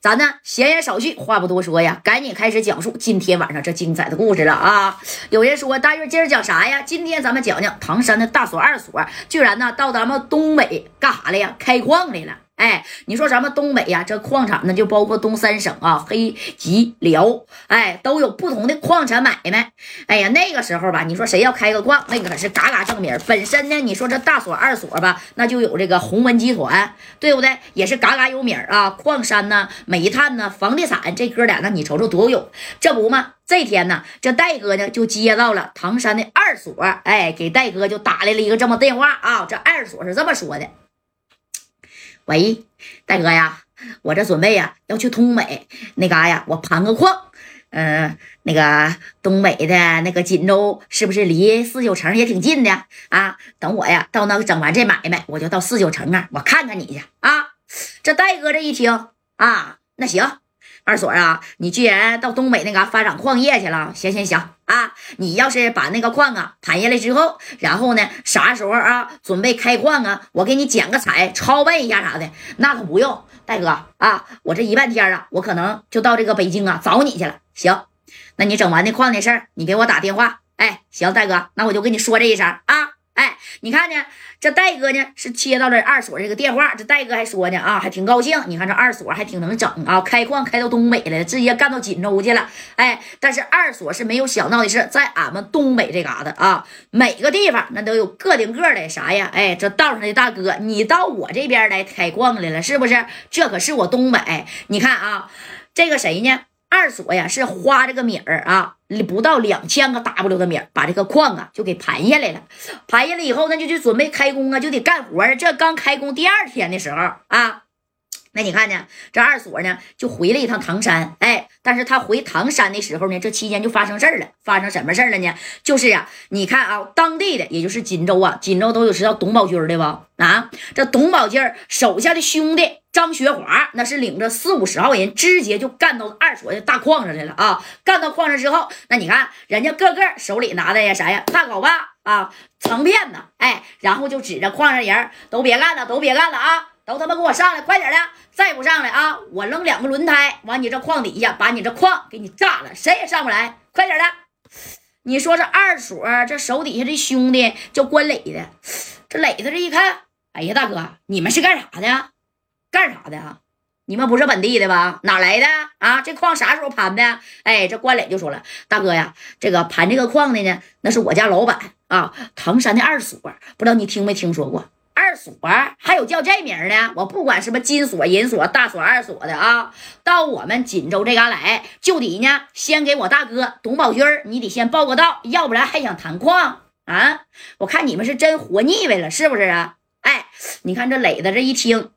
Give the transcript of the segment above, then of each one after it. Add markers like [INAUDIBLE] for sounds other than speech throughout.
咱呢闲言少叙，话不多说呀，赶紧开始讲述今天晚上这精彩的故事了啊！有人说大月今儿讲啥呀？今天咱们讲讲唐山的大所二所，居然呢到咱们东北干啥来呀？开矿来了。哎，你说咱们东北呀，这矿产呢就包括东三省啊，黑吉辽，哎，都有不同的矿产买卖。哎呀，那个时候吧，你说谁要开个矿，那可是嘎嘎挣名。本身呢，你说这大所二所吧，那就有这个鸿文集团，对不对？也是嘎嘎有名啊，矿山呢、煤炭呢、房地产，这哥俩呢，你瞅瞅多有。这不嘛，这天呢，这戴哥呢就接到了唐山的二所，哎，给戴哥就打来了一个这么电话啊。这二所是这么说的。喂，大哥呀，我这准备呀要去东北那嘎呀，我盘个矿。嗯，那个东北的那个锦州是不是离四九城也挺近的啊？等我呀到那个整完这买卖，我就到四九城啊，我看看你去啊。这戴哥这一听啊，那行。二锁啊，你既然到东北那嘎发展矿业去了，行行行啊！你要是把那个矿啊盘下来之后，然后呢，啥时候啊准备开矿啊，我给你剪个彩，超办一下啥的，那可不用，大哥啊，我这一半天啊，我可能就到这个北京啊找你去了。行，那你整完那矿的事儿，你给我打电话。哎，行，大哥，那我就跟你说这一声啊。哎，你看呢？这戴哥呢是接到了二所这个电话，这戴哥还说呢啊，还挺高兴。你看这二所还挺能整啊，开矿开到东北来了，直接干到锦州去了。哎，但是二所是没有想到的是，在俺们东北这嘎达啊，每个地方那都有个顶个的啥呀？哎，这道上的大哥，你到我这边来开矿来了，是不是？这可是我东北。你看啊，这个谁呢？二锁呀，是花这个米儿啊，不到两千个 W 的米儿，把这个矿啊就给盘下来了。盘下来以后，那就去准备开工啊，就得干活啊。这刚开工第二天的时候啊，那你看呢？这二锁呢就回了一趟唐山，哎，但是他回唐山的时候呢，这期间就发生事儿了。发生什么事儿了呢？就是啊，你看啊，当地的也就是锦州啊，锦州都有知道董宝军的吧？啊，这董宝军手下的兄弟。张学华那是领着四五十号人，直接就干到二所的大矿上来了啊！干到矿上之后，那你看人家个个手里拿的呀啥呀？大镐把啊，长片子，哎，然后就指着矿上人都别干了，都别干了啊！都他妈给我上来，快点的！再不上来啊，我扔两个轮胎往你这矿底下，把你这矿给你炸了，谁也上不来！快点的！你说这二所这手底下这兄弟叫关磊的，这磊子这一看，哎呀，大哥，你们是干啥的？干啥的啊？你们不是本地的吧？哪来的啊？这矿啥时候盘的？哎，这关磊就说了：“大哥呀，这个盘这个矿的呢，那是我家老板啊，唐山的二锁，不知道你听没听说过？二锁还有叫这名的？我不管什么金锁、银锁、大锁、二锁的啊，到我们锦州这旮来，就得呢先给我大哥董宝军你得先报个到，要不然还想谈矿啊？我看你们是真活腻歪了，是不是啊？哎，你看这磊子这一听。”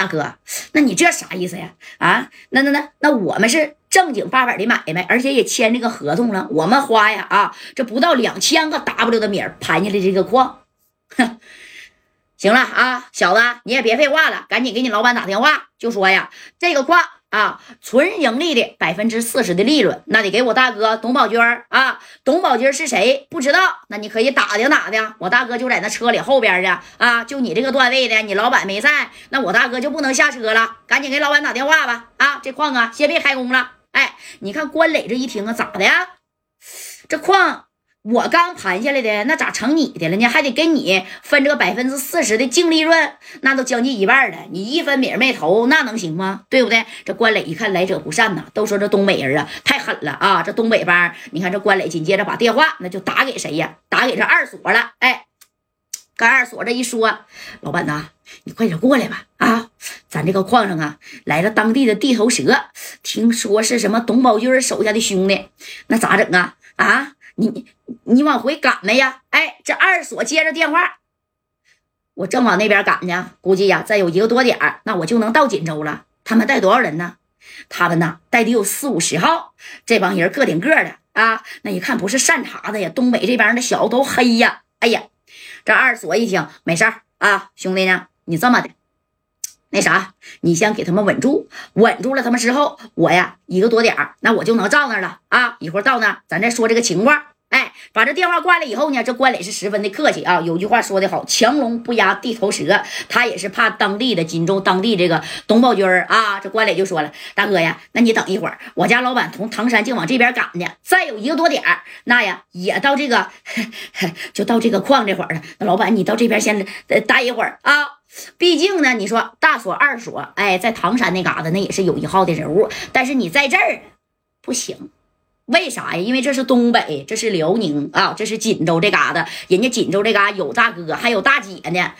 大哥，那你这啥意思呀？啊，那那那那我们是正经八百的买卖，而且也签这个合同了。我们花呀啊，这不到两千个 W 的米盘下来这个矿，哼，行了啊，小子你也别废话了，赶紧给你老板打电话，就说呀，这个矿。啊，纯盈利的百分之四十的利润，那得给我大哥董宝军啊。董宝军是谁？不知道？那你可以打听打听。我大哥就在那车里后边的啊。就你这个段位的，你老板没在，那我大哥就不能下车了。赶紧给老板打电话吧。啊，这矿啊，先别开工了。哎，你看关磊这一听啊，咋的呀？这矿。我刚盘下来的，那咋成你的了呢？还得跟你分这个百分之四十的净利润，那都将近一半了。你一分米没投，那能行吗？对不对？这关磊一看来者不善呐，都说这东北人啊太狠了啊！这东北帮，你看这关磊紧接着把电话那就打给谁呀？打给这二锁了。哎，跟二锁这一说，老板呐，你快点过来吧！啊，咱这个矿上啊来了当地的地头蛇，听说是什么董宝军手下的兄弟，那咋整啊？啊？你你往回赶没呀？哎，这二锁接着电话，我正往那边赶呢。估计呀，再有一个多点，那我就能到锦州了。他们带多少人呢？他们呢带的有四五十号。这帮人个顶个的啊，那一看不是善茬子呀。东北这边的小子都黑呀。哎呀，这二锁一听没事儿啊，兄弟呢，你这么的，那啥，你先给他们稳住，稳住了他们之后，我呀一个多点儿，那我就能到那了啊。一会儿到那，咱再说这个情况。哎，把这电话挂了以后呢，这关磊是十分的客气啊。有句话说的好，强龙不压地头蛇，他也是怕当地的锦州当地这个董宝军啊。这关磊就说了，大哥呀，那你等一会儿，我家老板从唐山就往这边赶呢，再有一个多点儿，那呀也到这个 [LAUGHS] 就到这个矿这会儿了。那老板你到这边先待一会儿啊，毕竟呢，你说大所二所，哎，在唐山那嘎达那也是有一号的人物，但是你在这儿不行。为啥呀？因为这是东北，这是辽宁啊，这是锦州这嘎达，人家锦州这嘎有大哥，还有大姐呢。